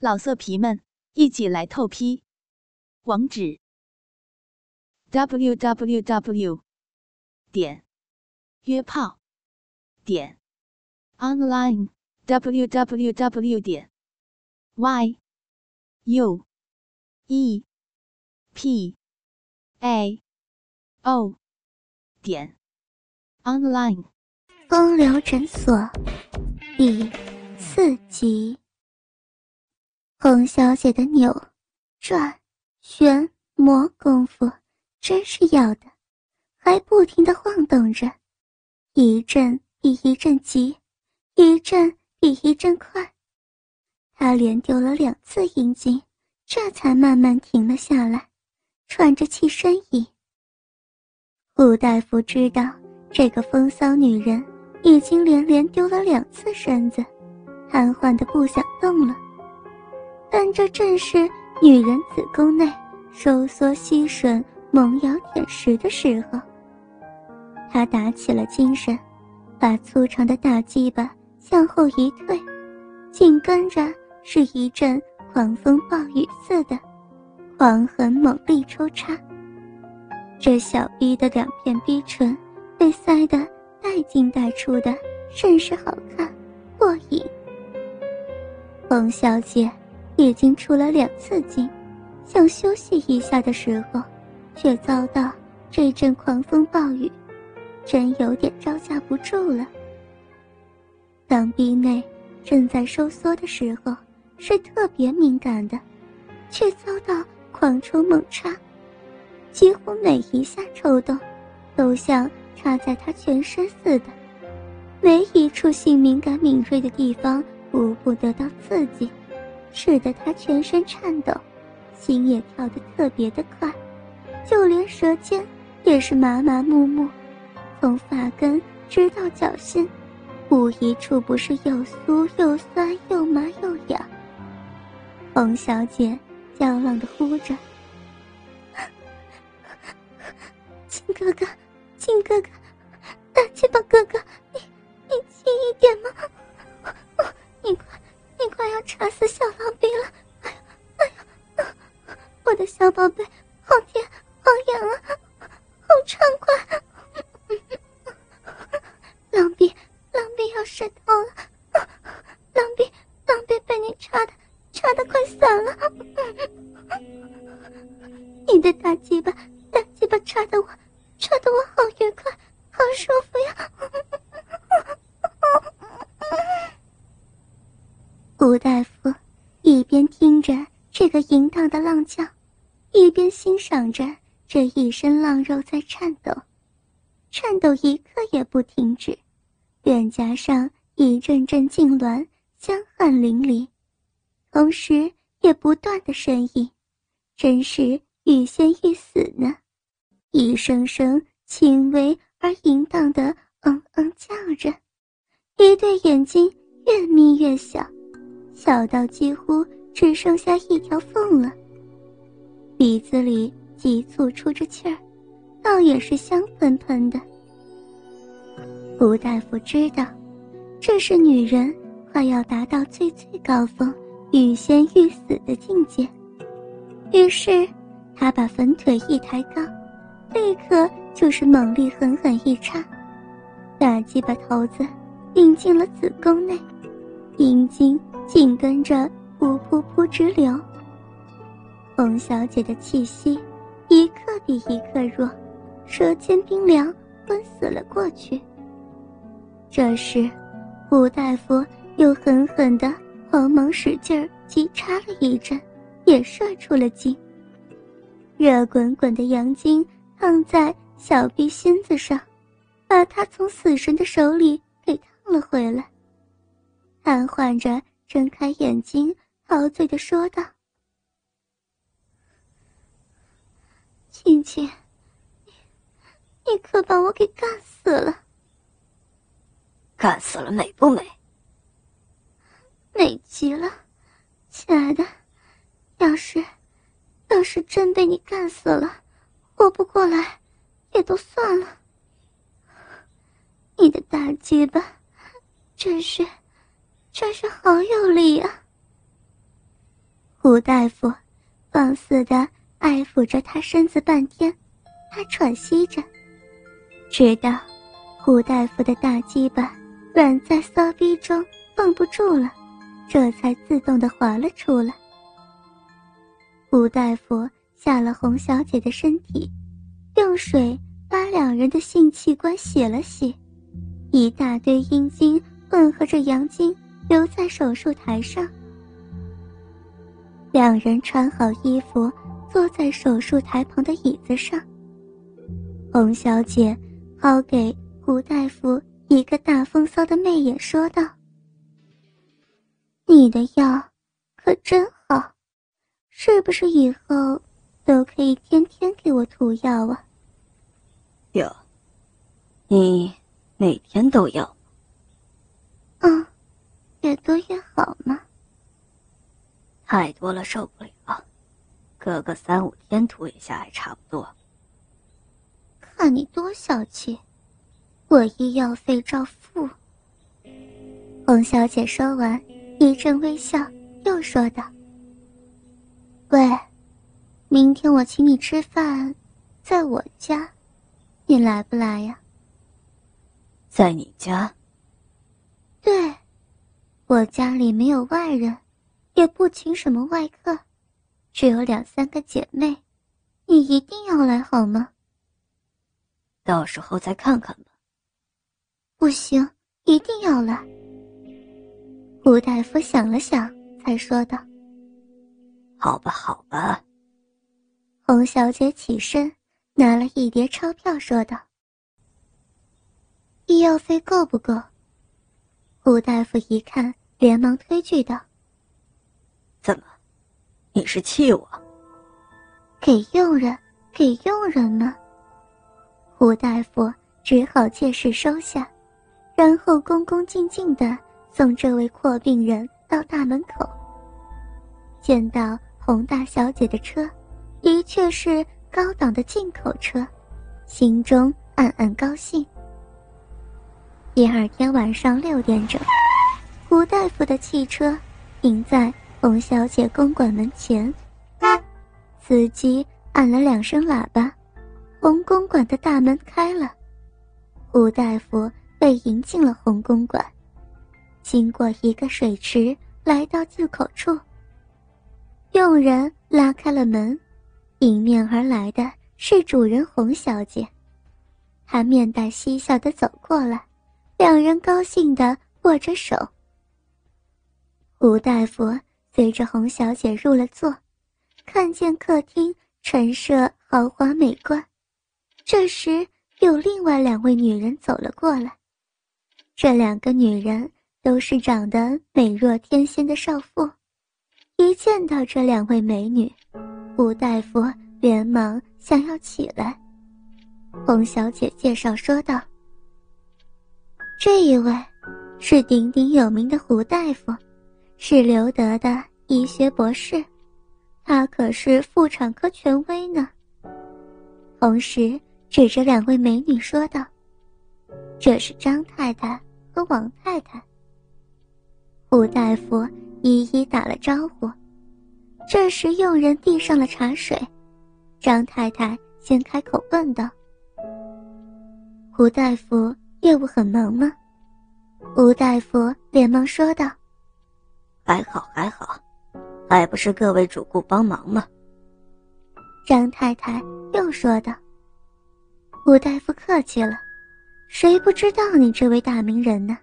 老色皮们，一起来透批！网址：w w w 点约炮点 online w w w 点 y u e p a o 点 online。风流诊所第四集。洪小姐的扭、转、旋、磨功夫真是要的，还不停的晃动着，一阵比一阵急，一阵比一阵快。她连丢了两次阴茎，这才慢慢停了下来，喘着气呻吟。胡大夫知道这个风骚女人已经连连丢了两次身子，瘫痪的不想动了。但这正是女人子宫内收缩吸吮、猛咬舔食的时候。他打起了精神，把粗长的大鸡巴向后一退，紧跟着是一阵狂风暴雨似的狂狠猛力抽插。这小逼的两片逼唇被塞得带进带出的，甚是好看过瘾。冯小姐。已经出了两次劲，想休息一下的时候，却遭到这阵狂风暴雨，真有点招架不住了。当壁内正在收缩的时候，是特别敏感的，却遭到狂抽猛插，几乎每一下抽动，都像插在他全身似的，没一处性敏感敏锐的地方无不得到刺激。使得他全身颤抖，心也跳得特别的快，就连舌尖也是麻麻木木，从发根直到脚心，无一处不是又酥又酸又麻又痒。冯小姐娇浪的呼着：“亲哥哥，亲哥哥，大鸡巴哥哥，你你轻一点嘛，你快。”你快要插死小的小宝贝，边欣赏着这一身浪肉在颤抖，颤抖一刻也不停止，脸颊上一阵阵痉挛，香汗淋漓，同时也不断的呻吟，真是欲仙欲死呢，一声声轻微而淫荡的嗯嗯叫着，一对眼睛越眯越小。小到几乎只剩下一条缝了。鼻子里急促出着气儿，倒也是香喷喷的。吴大夫知道，这是女人快要达到最最高峰、欲仙欲死的境界。于是，他把粉腿一抬高，立刻就是猛力狠狠一插，大鸡巴头子顶进了子宫内，阴茎。紧跟着噗噗噗直流。冯小姐的气息一刻比一刻弱，舌尖冰凉，昏死了过去。这时，吴大夫又狠狠地慌忙使劲儿急插了一阵，也射出了精。热滚滚的阳精烫在小臂心子上，把他从死神的手里给烫了回来。瘫痪着。睁开眼睛，陶醉的说道：“亲亲，你，你可把我给干死了！干死了美不美？美极了，亲爱的。要是，要是真被你干死了，活不过来，也都算了。你的大鸡巴，真是……”真是好有力啊！胡大夫放肆的爱抚着她身子半天，她喘息着，直到胡大夫的大鸡巴软在骚逼中绷不住了，这才自动的滑了出来。胡大夫下了洪小姐的身体，用水把两人的性器官洗了洗，一大堆阴茎混合着阳茎留在手术台上。两人穿好衣服，坐在手术台旁的椅子上。洪小姐抛给胡大夫一个大风骚的媚眼，说道：“你的药可真好。”是不是以后都可以天天给我涂药啊？有，你每天都要。嗯，越多越好嘛。太多了受不了，隔个三五天涂一下还差不多。看你多小气，我医药费照付。洪小姐说完，一阵微笑，又说道。喂，明天我请你吃饭，在我家，你来不来呀？在你家？对，我家里没有外人，也不请什么外客，只有两三个姐妹，你一定要来好吗？到时候再看看吧。不行，一定要来。胡大夫想了想，才说道。好吧，好吧。洪小姐起身，拿了一叠钞票，说道：“医药费够不够？”胡大夫一看，连忙推拒道：“怎么，你是气我？给佣人，给佣人吗？”胡大夫只好借势收下，然后恭恭敬敬的送这位阔病人到大门口。见到。洪大小姐的车，的确是高档的进口车，心中暗暗高兴。第二天晚上六点整，胡大夫的汽车停在洪小姐公馆门前，司机按了两声喇叭，洪公馆的大门开了，吴大夫被迎进了洪公馆，经过一个水池，来到入口处。佣人拉开了门，迎面而来的是主人洪小姐。她面带嬉笑的走过来，两人高兴的握着手。吴大夫随着洪小姐入了座，看见客厅陈设豪华美观。这时，有另外两位女人走了过来，这两个女人都是长得美若天仙的少妇。一见到这两位美女，吴大夫连忙想要起来。洪小姐介绍说道：“这一位是鼎鼎有名的胡大夫，是刘德的医学博士，他可是妇产科权威呢。”同时指着两位美女说道：“这是张太太和王太太。”胡大夫。一一打了招呼，这时佣人递上了茶水，张太太先开口问道：“胡大夫业务很忙吗？”吴大夫连忙说道：“还好还好，还不是各位主顾帮忙吗？”张太太又说道：“吴大夫客气了，谁不知道你这位大名人呢？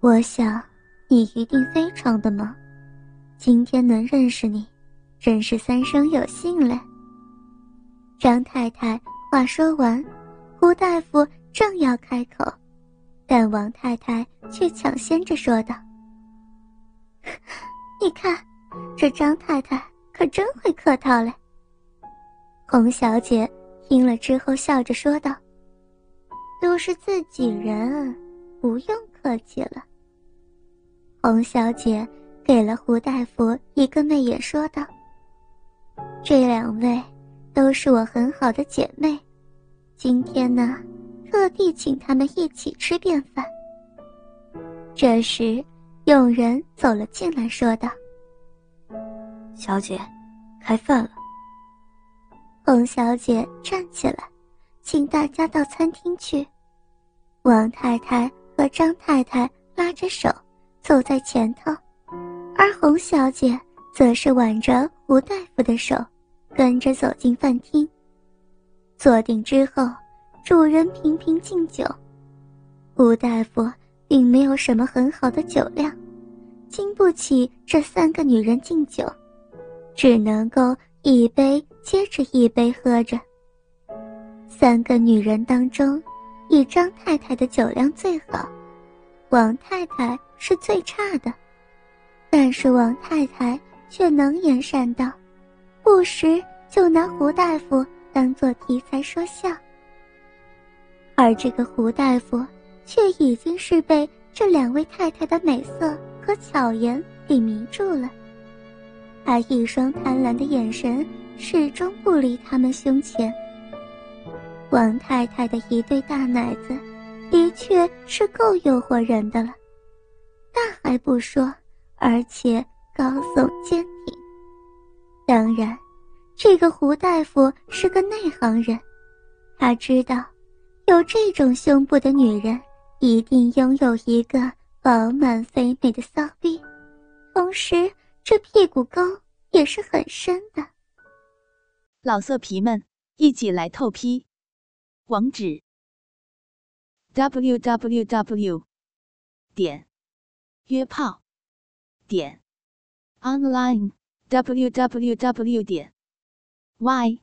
我想。”你一定非常的忙，今天能认识你，真是三生有幸了。张太太话说完，吴大夫正要开口，但王太太却抢先着说道：“ 你看，这张太太可真会客套嘞。”洪小姐听了之后笑着说道：“都是自己人，不用客气了。”洪小姐给了胡大夫一个媚眼，说道：“这两位都是我很好的姐妹，今天呢，特地请他们一起吃便饭。”这时，佣人走了进来，说道：“小姐，开饭了。洪小姐站起来，请大家到餐厅去。王太太和张太太拉着手走在前头，而洪小姐则是挽着吴大夫的手，跟着走进饭厅。坐定之后，主人频频敬酒。吴大夫并没有什么很好的酒量，经不起这三个女人敬酒，只能够一杯接着一杯喝着。三个女人当中，以张太太的酒量最好，王太太是最差的，但是王太太却能言善道，不时就拿胡大夫。当做题材说笑，而这个胡大夫却已经是被这两位太太的美色和巧言给迷住了。他一双贪婪的眼神始终不离他们胸前。王太太的一对大奶子，的确是够诱惑人的了，大还不说，而且高耸坚挺。当然。这个胡大夫是个内行人，他知道，有这种胸部的女人一定拥有一个饱满肥美的骚逼，同时这屁股沟也是很深的。老色皮们，一起来透批，网址：w w w. 点约炮点 online w w w. 点 y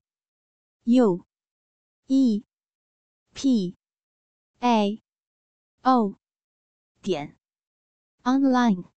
u e p a o 点 online。